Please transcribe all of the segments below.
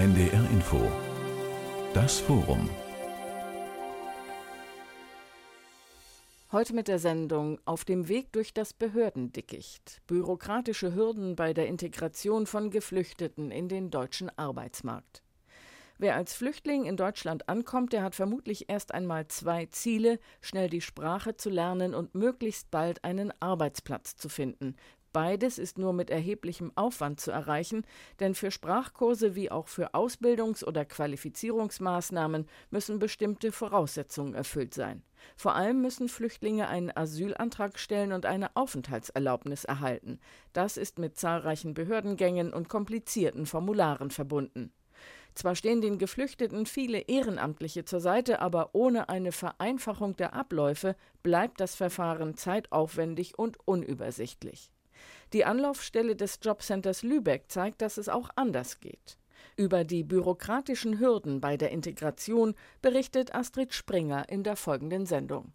NDR Info Das Forum Heute mit der Sendung Auf dem Weg durch das Behördendickicht. Bürokratische Hürden bei der Integration von Geflüchteten in den deutschen Arbeitsmarkt. Wer als Flüchtling in Deutschland ankommt, der hat vermutlich erst einmal zwei Ziele, schnell die Sprache zu lernen und möglichst bald einen Arbeitsplatz zu finden, Beides ist nur mit erheblichem Aufwand zu erreichen, denn für Sprachkurse wie auch für Ausbildungs- oder Qualifizierungsmaßnahmen müssen bestimmte Voraussetzungen erfüllt sein. Vor allem müssen Flüchtlinge einen Asylantrag stellen und eine Aufenthaltserlaubnis erhalten. Das ist mit zahlreichen Behördengängen und komplizierten Formularen verbunden. Zwar stehen den Geflüchteten viele Ehrenamtliche zur Seite, aber ohne eine Vereinfachung der Abläufe bleibt das Verfahren zeitaufwendig und unübersichtlich. Die Anlaufstelle des Jobcenters Lübeck zeigt, dass es auch anders geht. Über die bürokratischen Hürden bei der Integration berichtet Astrid Springer in der folgenden Sendung.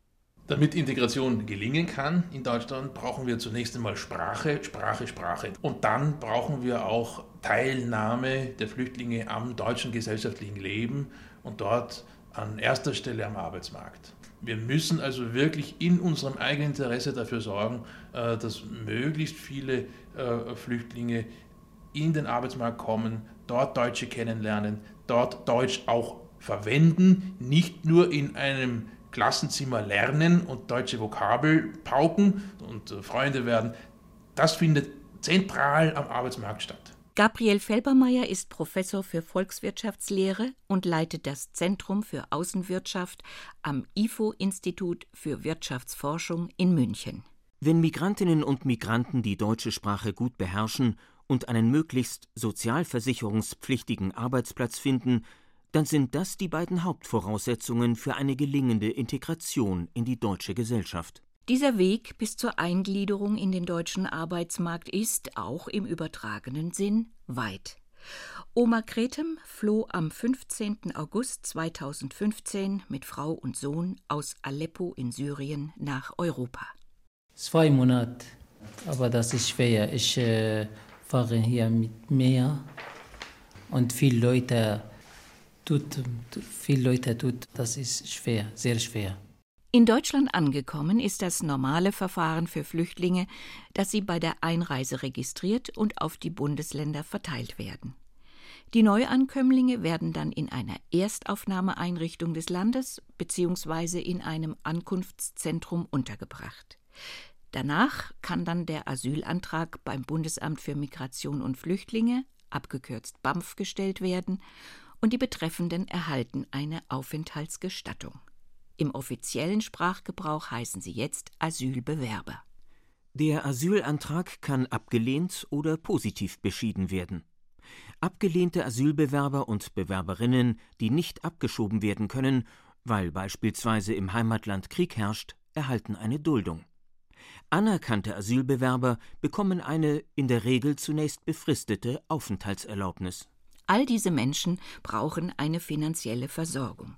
Damit Integration gelingen kann in Deutschland, brauchen wir zunächst einmal Sprache, Sprache, Sprache. Und dann brauchen wir auch Teilnahme der Flüchtlinge am deutschen gesellschaftlichen Leben und dort an erster Stelle am Arbeitsmarkt. Wir müssen also wirklich in unserem eigenen Interesse dafür sorgen, äh, dass möglichst viele äh, Flüchtlinge in den Arbeitsmarkt kommen, dort Deutsche kennenlernen, dort Deutsch auch verwenden, nicht nur in einem Klassenzimmer lernen und deutsche Vokabel pauken und äh, Freunde werden. Das findet zentral am Arbeitsmarkt statt. Gabriel Felbermeier ist Professor für Volkswirtschaftslehre und leitet das Zentrum für Außenwirtschaft am IFO-Institut für Wirtschaftsforschung in München. Wenn Migrantinnen und Migranten die deutsche Sprache gut beherrschen und einen möglichst sozialversicherungspflichtigen Arbeitsplatz finden, dann sind das die beiden Hauptvoraussetzungen für eine gelingende Integration in die deutsche Gesellschaft. Dieser Weg bis zur Eingliederung in den deutschen Arbeitsmarkt ist, auch im übertragenen Sinn, weit. Oma Kretem floh am 15. August 2015 mit Frau und Sohn aus Aleppo in Syrien nach Europa. Zwei Monate, aber das ist schwer. Ich äh, fahre hier mit Meer und viele Leute tut, viele Leute tut, das ist schwer, sehr schwer. In Deutschland angekommen ist das normale Verfahren für Flüchtlinge, dass sie bei der Einreise registriert und auf die Bundesländer verteilt werden. Die Neuankömmlinge werden dann in einer Erstaufnahmeeinrichtung des Landes bzw. in einem Ankunftszentrum untergebracht. Danach kann dann der Asylantrag beim Bundesamt für Migration und Flüchtlinge, abgekürzt BAMF, gestellt werden und die Betreffenden erhalten eine Aufenthaltsgestattung. Im offiziellen Sprachgebrauch heißen sie jetzt Asylbewerber. Der Asylantrag kann abgelehnt oder positiv beschieden werden. Abgelehnte Asylbewerber und Bewerberinnen, die nicht abgeschoben werden können, weil beispielsweise im Heimatland Krieg herrscht, erhalten eine Duldung. Anerkannte Asylbewerber bekommen eine in der Regel zunächst befristete Aufenthaltserlaubnis. All diese Menschen brauchen eine finanzielle Versorgung.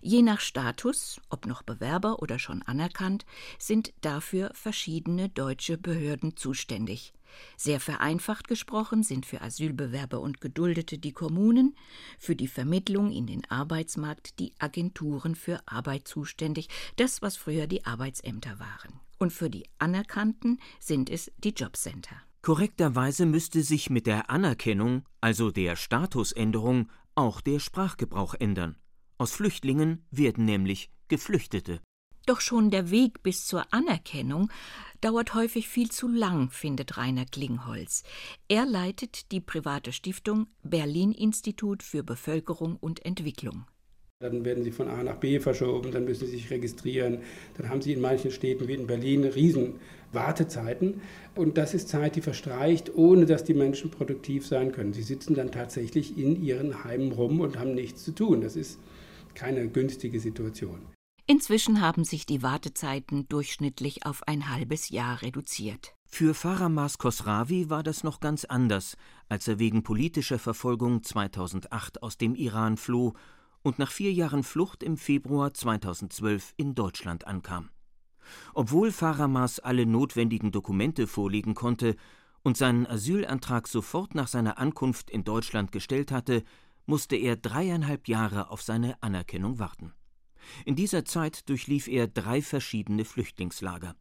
Je nach Status, ob noch Bewerber oder schon anerkannt, sind dafür verschiedene deutsche Behörden zuständig. Sehr vereinfacht gesprochen sind für Asylbewerber und Geduldete die Kommunen, für die Vermittlung in den Arbeitsmarkt die Agenturen für Arbeit zuständig, das was früher die Arbeitsämter waren. Und für die Anerkannten sind es die Jobcenter. Korrekterweise müsste sich mit der Anerkennung, also der Statusänderung, auch der Sprachgebrauch ändern. Aus Flüchtlingen werden nämlich Geflüchtete. Doch schon der Weg bis zur Anerkennung dauert häufig viel zu lang, findet Rainer Klingholz. Er leitet die private Stiftung Berlin Institut für Bevölkerung und Entwicklung. Dann werden sie von A nach B verschoben, dann müssen sie sich registrieren. Dann haben sie in manchen Städten wie in Berlin riesen Wartezeiten. Und das ist Zeit, die verstreicht, ohne dass die Menschen produktiv sein können. Sie sitzen dann tatsächlich in ihren Heimen rum und haben nichts zu tun. Das ist keine günstige Situation. Inzwischen haben sich die Wartezeiten durchschnittlich auf ein halbes Jahr reduziert. Für Faramas Khosravi war das noch ganz anders, als er wegen politischer Verfolgung 2008 aus dem Iran floh und nach vier Jahren Flucht im Februar 2012 in Deutschland ankam. Obwohl Faramas alle notwendigen Dokumente vorlegen konnte und seinen Asylantrag sofort nach seiner Ankunft in Deutschland gestellt hatte, musste er dreieinhalb Jahre auf seine Anerkennung warten. In dieser Zeit durchlief er drei verschiedene Flüchtlingslager.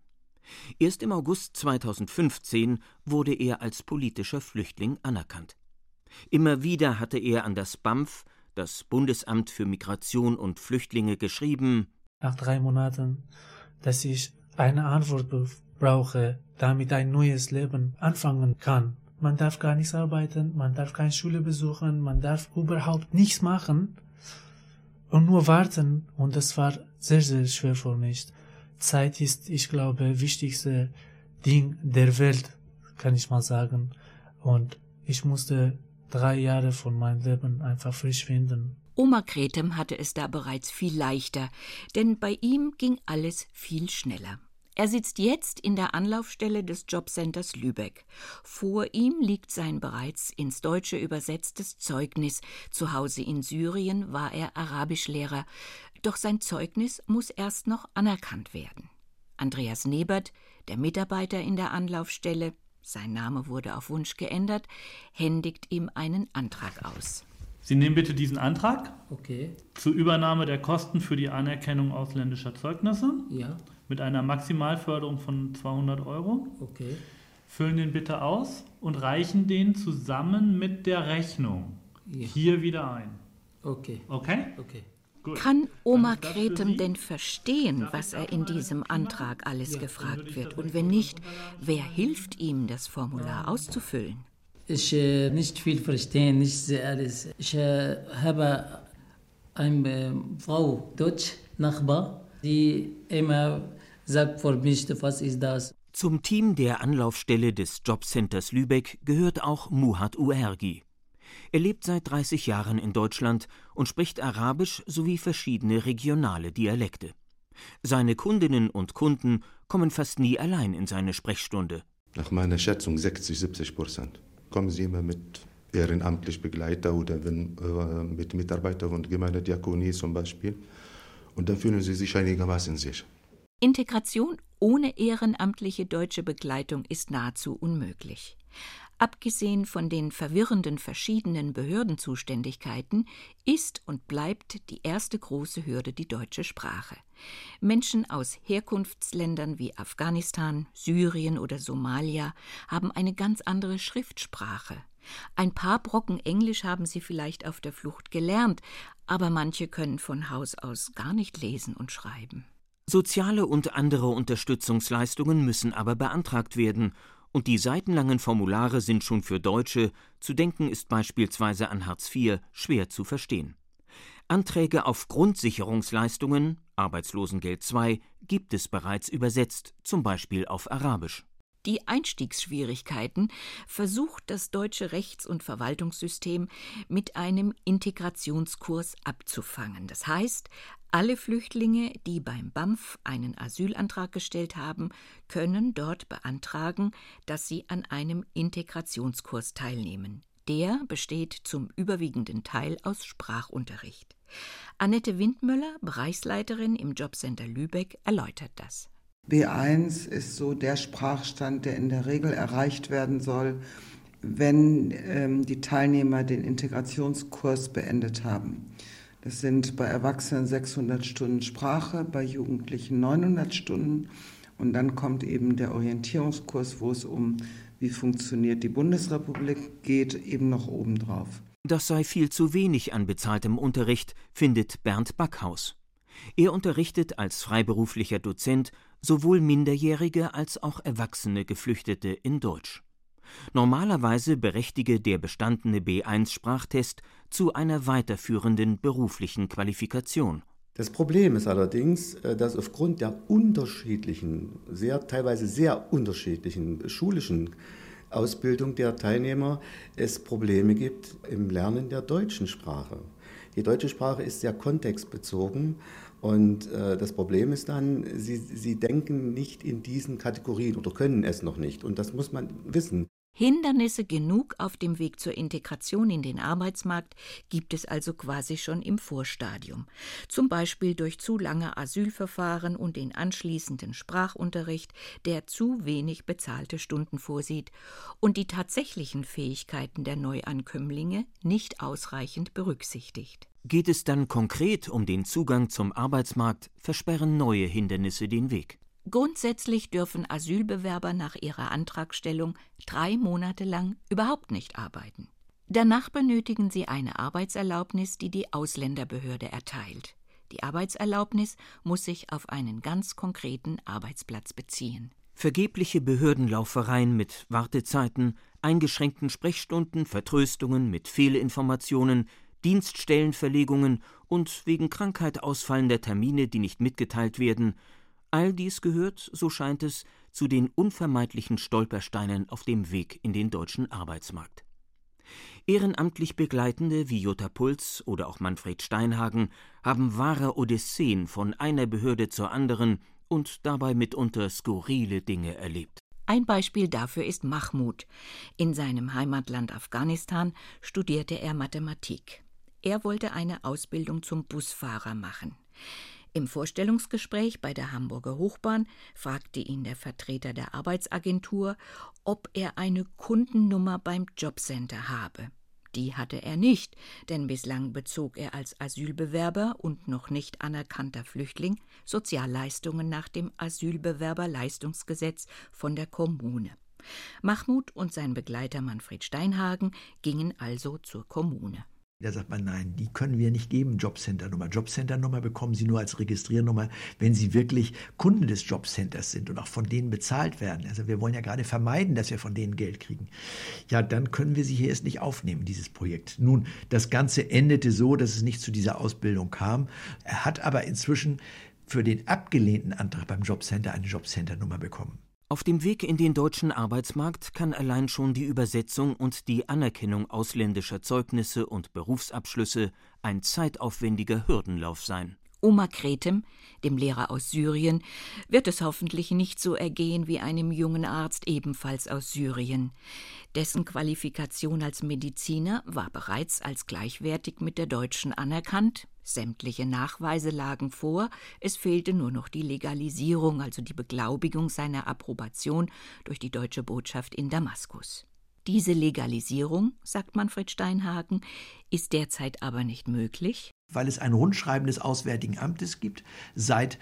Erst im August 2015 wurde er als politischer Flüchtling anerkannt. Immer wieder hatte er an das BAMF, das Bundesamt für Migration und Flüchtlinge, geschrieben: Nach drei Monaten, dass ich eine Antwort brauche, damit ein neues Leben anfangen kann. Man darf gar nichts arbeiten, man darf keine Schule besuchen, man darf überhaupt nichts machen und nur warten. Und das war sehr, sehr schwer für mich. Zeit ist, ich glaube, wichtigste Ding der Welt, kann ich mal sagen. Und ich musste drei Jahre von meinem Leben einfach verschwinden. Oma Kretem hatte es da bereits viel leichter, denn bei ihm ging alles viel schneller. Er sitzt jetzt in der Anlaufstelle des Jobcenters Lübeck. Vor ihm liegt sein bereits ins Deutsche übersetztes Zeugnis. Zu Hause in Syrien war er Arabischlehrer. Doch sein Zeugnis muss erst noch anerkannt werden. Andreas Nebert, der Mitarbeiter in der Anlaufstelle, sein Name wurde auf Wunsch geändert, händigt ihm einen Antrag aus. Sie nehmen bitte diesen Antrag Okay, zur Übernahme der Kosten für die Anerkennung ausländischer Zeugnisse ja, mit einer Maximalförderung von 200 Euro. okay. Füllen den bitte aus und reichen den zusammen mit der Rechnung Ja. hier wieder ein. Okay, Okay? okay. Gut. Kann Oma Kretem denn verstehen, was er in diesem Antrag alles gefragt wird? Und wenn nicht, wer hilft ihm, das Formular auszufüllen? Ich äh, nicht viel verstehen, nicht sehr alles. Ich äh, habe eine äh, Frau, Deutsch, Nachbar, die immer sagt für mich, was ist das? Zum Team der Anlaufstelle des Jobcenters Lübeck gehört auch Muhat Uergi. Er lebt seit 30 Jahren in Deutschland und spricht Arabisch sowie verschiedene regionale Dialekte. Seine Kundinnen und Kunden kommen fast nie allein in seine Sprechstunde. Nach meiner Schätzung 60, 70 Prozent. Kommen Sie immer mit ehrenamtlich Begleiter oder wenn, äh, mit Mitarbeitern von Gemeindediakonie zum Beispiel. Und dann fühlen Sie sich einigermaßen sicher. Integration ohne ehrenamtliche deutsche Begleitung ist nahezu unmöglich. Abgesehen von den verwirrenden verschiedenen Behördenzuständigkeiten ist und bleibt die erste große Hürde die deutsche Sprache. Menschen aus Herkunftsländern wie Afghanistan, Syrien oder Somalia haben eine ganz andere Schriftsprache. Ein paar Brocken Englisch haben sie vielleicht auf der Flucht gelernt, aber manche können von Haus aus gar nicht lesen und schreiben. Soziale und andere Unterstützungsleistungen müssen aber beantragt werden, und die seitenlangen Formulare sind schon für Deutsche, zu denken ist beispielsweise an Hartz IV, schwer zu verstehen. Anträge auf Grundsicherungsleistungen, Arbeitslosengeld II, gibt es bereits übersetzt, zum Beispiel auf Arabisch. Die Einstiegsschwierigkeiten versucht das deutsche Rechts- und Verwaltungssystem mit einem Integrationskurs abzufangen. Das heißt, alle Flüchtlinge, die beim BAMF einen Asylantrag gestellt haben, können dort beantragen, dass sie an einem Integrationskurs teilnehmen. Der besteht zum überwiegenden Teil aus Sprachunterricht. Annette Windmüller, Bereichsleiterin im Jobcenter Lübeck, erläutert das. B1 ist so der Sprachstand, der in der Regel erreicht werden soll, wenn ähm, die Teilnehmer den Integrationskurs beendet haben. Das sind bei Erwachsenen 600 Stunden Sprache, bei Jugendlichen 900 Stunden. Und dann kommt eben der Orientierungskurs, wo es um wie funktioniert die Bundesrepublik geht, eben noch obendrauf. Das sei viel zu wenig an bezahltem Unterricht, findet Bernd Backhaus. Er unterrichtet als freiberuflicher Dozent sowohl Minderjährige als auch erwachsene Geflüchtete in Deutsch. Normalerweise berechtige der bestandene B1-Sprachtest zu einer weiterführenden beruflichen Qualifikation. Das Problem ist allerdings, äh, dass aufgrund der unterschiedlichen, sehr, teilweise sehr unterschiedlichen schulischen Ausbildung der Teilnehmer es Probleme gibt im Lernen der deutschen Sprache. Die deutsche Sprache ist sehr kontextbezogen und äh, das Problem ist dann, sie, sie denken nicht in diesen Kategorien oder können es noch nicht. Und das muss man wissen. Hindernisse genug auf dem Weg zur Integration in den Arbeitsmarkt gibt es also quasi schon im Vorstadium, zum Beispiel durch zu lange Asylverfahren und den anschließenden Sprachunterricht, der zu wenig bezahlte Stunden vorsieht und die tatsächlichen Fähigkeiten der Neuankömmlinge nicht ausreichend berücksichtigt. Geht es dann konkret um den Zugang zum Arbeitsmarkt, versperren neue Hindernisse den Weg. Grundsätzlich dürfen Asylbewerber nach ihrer Antragstellung drei Monate lang überhaupt nicht arbeiten. Danach benötigen sie eine Arbeitserlaubnis, die die Ausländerbehörde erteilt. Die Arbeitserlaubnis muss sich auf einen ganz konkreten Arbeitsplatz beziehen. Vergebliche Behördenlaufereien mit Wartezeiten, eingeschränkten Sprechstunden, Vertröstungen mit Fehlinformationen, Dienststellenverlegungen und wegen Krankheit ausfallender Termine, die nicht mitgeteilt werden, All dies gehört, so scheint es, zu den unvermeidlichen Stolpersteinen auf dem Weg in den deutschen Arbeitsmarkt. Ehrenamtlich Begleitende wie Jutta Puls oder auch Manfred Steinhagen haben wahre Odysseen von einer Behörde zur anderen und dabei mitunter skurrile Dinge erlebt. Ein Beispiel dafür ist Mahmoud. In seinem Heimatland Afghanistan studierte er Mathematik. Er wollte eine Ausbildung zum Busfahrer machen. Im Vorstellungsgespräch bei der Hamburger Hochbahn fragte ihn der Vertreter der Arbeitsagentur, ob er eine Kundennummer beim Jobcenter habe. Die hatte er nicht, denn bislang bezog er als Asylbewerber und noch nicht anerkannter Flüchtling Sozialleistungen nach dem Asylbewerberleistungsgesetz von der Kommune. Mahmoud und sein Begleiter Manfred Steinhagen gingen also zur Kommune. Da sagt man, nein, die können wir nicht geben, Jobcenter-Nummer. Jobcenter-Nummer bekommen Sie nur als Registriernummer, wenn Sie wirklich Kunden des Jobcenters sind und auch von denen bezahlt werden. Also wir wollen ja gerade vermeiden, dass wir von denen Geld kriegen. Ja, dann können wir Sie hier erst nicht aufnehmen, dieses Projekt. Nun, das Ganze endete so, dass es nicht zu dieser Ausbildung kam. Er hat aber inzwischen für den abgelehnten Antrag beim Jobcenter eine Jobcenter-Nummer bekommen. Auf dem Weg in den deutschen Arbeitsmarkt kann allein schon die Übersetzung und die Anerkennung ausländischer Zeugnisse und Berufsabschlüsse ein zeitaufwendiger Hürdenlauf sein. Oma Kretem, dem Lehrer aus Syrien, wird es hoffentlich nicht so ergehen wie einem jungen Arzt ebenfalls aus Syrien. Dessen Qualifikation als Mediziner war bereits als gleichwertig mit der deutschen anerkannt, sämtliche Nachweise lagen vor, es fehlte nur noch die Legalisierung, also die Beglaubigung seiner Approbation durch die deutsche Botschaft in Damaskus. Diese Legalisierung, sagt Manfred Steinhagen, ist derzeit aber nicht möglich, weil es ein Rundschreiben des Auswärtigen Amtes gibt seit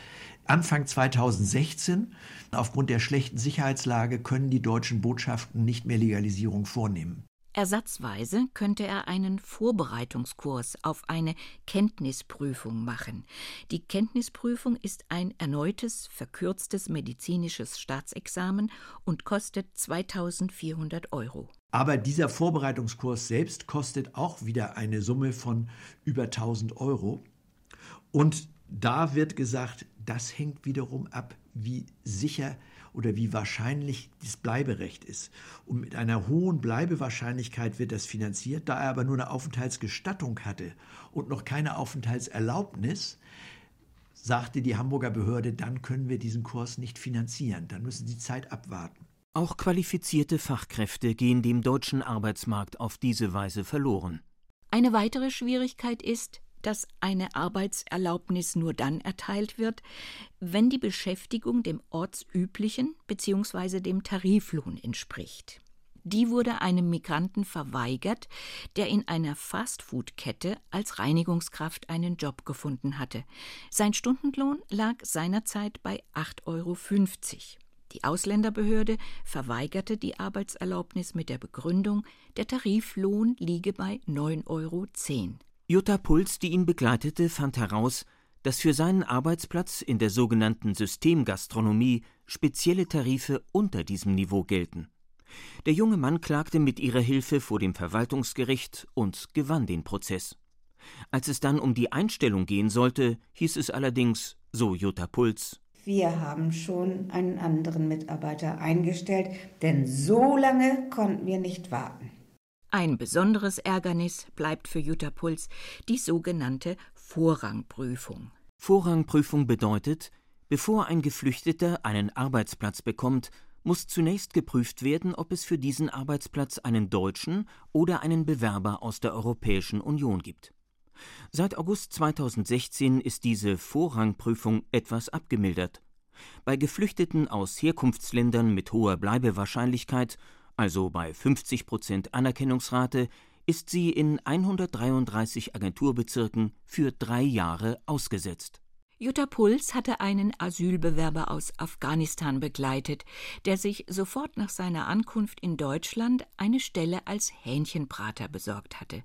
Anfang 2016. Aufgrund der schlechten Sicherheitslage können die deutschen Botschaften nicht mehr Legalisierung vornehmen. Ersatzweise könnte er einen Vorbereitungskurs auf eine Kenntnisprüfung machen. Die Kenntnisprüfung ist ein erneutes, verkürztes medizinisches Staatsexamen und kostet 2400 Euro. Aber dieser Vorbereitungskurs selbst kostet auch wieder eine Summe von über 1000 Euro. Und da wird gesagt, das hängt wiederum ab, wie sicher oder wie wahrscheinlich das Bleiberecht ist. Und mit einer hohen Bleibewahrscheinlichkeit wird das finanziert. Da er aber nur eine Aufenthaltsgestattung hatte und noch keine Aufenthaltserlaubnis, sagte die Hamburger Behörde, dann können wir diesen Kurs nicht finanzieren. Dann müssen Sie Zeit abwarten. Auch qualifizierte Fachkräfte gehen dem deutschen Arbeitsmarkt auf diese Weise verloren. Eine weitere Schwierigkeit ist, dass eine Arbeitserlaubnis nur dann erteilt wird, wenn die Beschäftigung dem ortsüblichen bzw. dem Tariflohn entspricht. Die wurde einem Migranten verweigert, der in einer Fastfood-Kette als Reinigungskraft einen Job gefunden hatte. Sein Stundenlohn lag seinerzeit bei 8,50 Euro. Die Ausländerbehörde verweigerte die Arbeitserlaubnis mit der Begründung, der Tariflohn liege bei 9,10 Euro. Jutta Puls, die ihn begleitete, fand heraus, dass für seinen Arbeitsplatz in der sogenannten Systemgastronomie spezielle Tarife unter diesem Niveau gelten. Der junge Mann klagte mit ihrer Hilfe vor dem Verwaltungsgericht und gewann den Prozess. Als es dann um die Einstellung gehen sollte, hieß es allerdings, so Jutta Puls, wir haben schon einen anderen Mitarbeiter eingestellt, denn so lange konnten wir nicht warten. Ein besonderes Ärgernis bleibt für Jutta Puls die sogenannte Vorrangprüfung. Vorrangprüfung bedeutet, bevor ein Geflüchteter einen Arbeitsplatz bekommt, muss zunächst geprüft werden, ob es für diesen Arbeitsplatz einen Deutschen oder einen Bewerber aus der Europäischen Union gibt. Seit August 2016 ist diese Vorrangprüfung etwas abgemildert. Bei Geflüchteten aus Herkunftsländern mit hoher Bleibewahrscheinlichkeit, also bei 50 Prozent Anerkennungsrate, ist sie in 133 Agenturbezirken für drei Jahre ausgesetzt. Jutta Puls hatte einen Asylbewerber aus Afghanistan begleitet, der sich sofort nach seiner Ankunft in Deutschland eine Stelle als Hähnchenbrater besorgt hatte.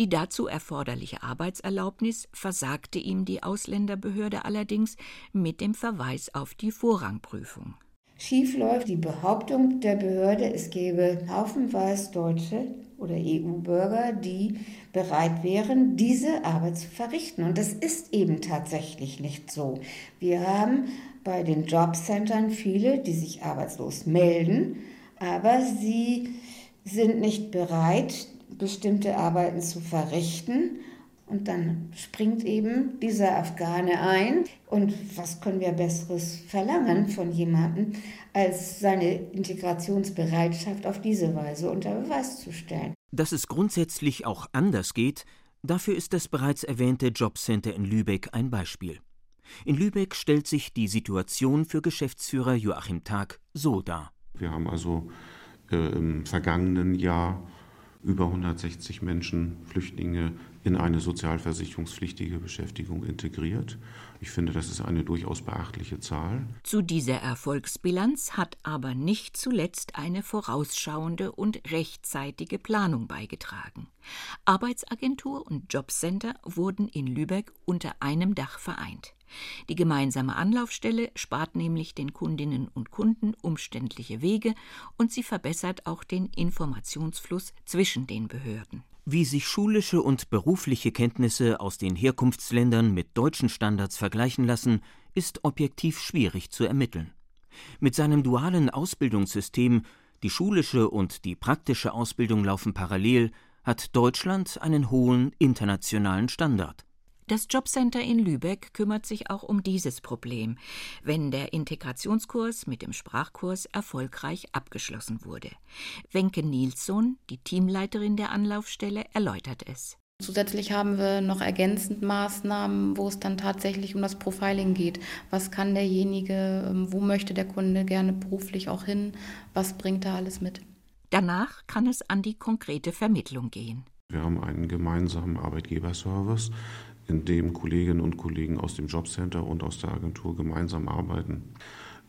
Die dazu erforderliche Arbeitserlaubnis versagte ihm die Ausländerbehörde allerdings mit dem Verweis auf die Vorrangprüfung. Schief läuft die Behauptung der Behörde, es gäbe haufenweise Deutsche oder EU-Bürger, die bereit wären, diese Arbeit zu verrichten. Und das ist eben tatsächlich nicht so. Wir haben bei den Jobcentern viele, die sich arbeitslos melden, aber sie sind nicht bereit, bestimmte Arbeiten zu verrichten. Und dann springt eben dieser Afghane ein. Und was können wir Besseres verlangen von jemandem, als seine Integrationsbereitschaft auf diese Weise unter Beweis zu stellen? Dass es grundsätzlich auch anders geht, dafür ist das bereits erwähnte Jobcenter in Lübeck ein Beispiel. In Lübeck stellt sich die Situation für Geschäftsführer Joachim Tag so dar. Wir haben also äh, im vergangenen Jahr über 160 Menschen, Flüchtlinge, in eine sozialversicherungspflichtige Beschäftigung integriert. Ich finde, das ist eine durchaus beachtliche Zahl. Zu dieser Erfolgsbilanz hat aber nicht zuletzt eine vorausschauende und rechtzeitige Planung beigetragen. Arbeitsagentur und Jobcenter wurden in Lübeck unter einem Dach vereint. Die gemeinsame Anlaufstelle spart nämlich den Kundinnen und Kunden umständliche Wege und sie verbessert auch den Informationsfluss zwischen den Behörden. Wie sich schulische und berufliche Kenntnisse aus den Herkunftsländern mit deutschen Standards vergleichen lassen, ist objektiv schwierig zu ermitteln. Mit seinem dualen Ausbildungssystem, die schulische und die praktische Ausbildung laufen parallel, hat Deutschland einen hohen internationalen Standard. Das Jobcenter in Lübeck kümmert sich auch um dieses Problem, wenn der Integrationskurs mit dem Sprachkurs erfolgreich abgeschlossen wurde. Wenke Nilsson, die Teamleiterin der Anlaufstelle, erläutert es. Zusätzlich haben wir noch ergänzend Maßnahmen, wo es dann tatsächlich um das Profiling geht. Was kann derjenige, ähm, wo möchte der Kunde gerne beruflich auch hin, was bringt er alles mit? Danach kann es an die konkrete Vermittlung gehen. Wir haben einen gemeinsamen Arbeitgeberservice, in dem Kolleginnen und Kollegen aus dem Jobcenter und aus der Agentur gemeinsam arbeiten.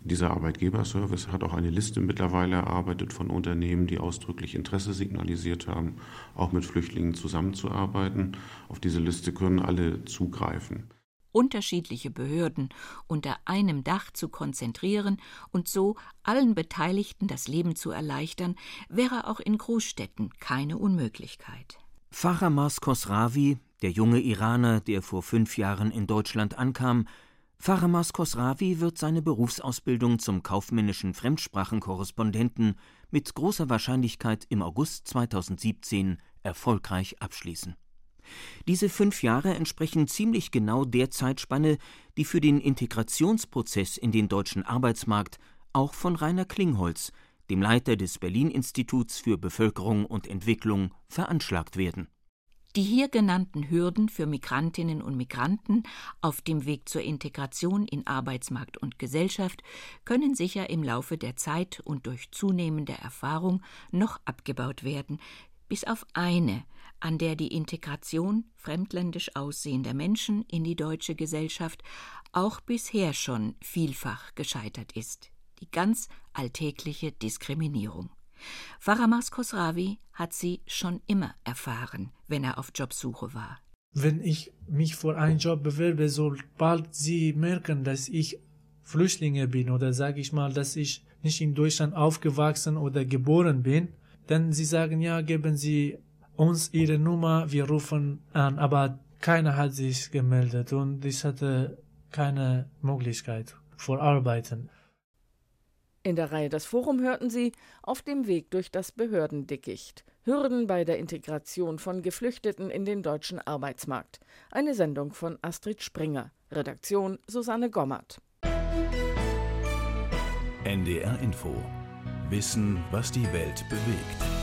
Dieser Arbeitgeberservice hat auch eine Liste mittlerweile erarbeitet von Unternehmen, die ausdrücklich Interesse signalisiert haben, auch mit Flüchtlingen zusammenzuarbeiten. Auf diese Liste können alle zugreifen. Unterschiedliche Behörden unter einem Dach zu konzentrieren und so allen Beteiligten das Leben zu erleichtern, wäre auch in Großstädten keine Unmöglichkeit. Faramas Khosravi, der junge Iraner, der vor fünf Jahren in Deutschland ankam, Faramas Khosravi wird seine Berufsausbildung zum kaufmännischen Fremdsprachenkorrespondenten mit großer Wahrscheinlichkeit im August 2017 erfolgreich abschließen. Diese fünf Jahre entsprechen ziemlich genau der Zeitspanne, die für den Integrationsprozess in den deutschen Arbeitsmarkt auch von Rainer Klingholz, dem Leiter des Berlin-Instituts für Bevölkerung und Entwicklung, veranschlagt werden. Die hier genannten Hürden für Migrantinnen und Migranten auf dem Weg zur Integration in Arbeitsmarkt und Gesellschaft können sicher im Laufe der Zeit und durch zunehmende Erfahrung noch abgebaut werden, bis auf eine, an der die Integration fremdländisch aussehender Menschen in die deutsche Gesellschaft auch bisher schon vielfach gescheitert ist die ganz alltägliche Diskriminierung. Faramas Khosravi hat sie schon immer erfahren, wenn er auf Jobsuche war. Wenn ich mich für einen Job bewerbe, sobald sie merken, dass ich Flüchtlinge bin oder sage ich mal, dass ich nicht in Deutschland aufgewachsen oder geboren bin, dann sie sagen, ja, geben Sie uns Ihre Nummer, wir rufen an, aber keiner hat sich gemeldet und ich hatte keine Möglichkeit vor Arbeiten. In der Reihe Das Forum hörten Sie Auf dem Weg durch das Behördendickicht. Hürden bei der Integration von Geflüchteten in den deutschen Arbeitsmarkt. Eine Sendung von Astrid Springer. Redaktion Susanne Gommert. NDR Info Wissen, was die Welt bewegt.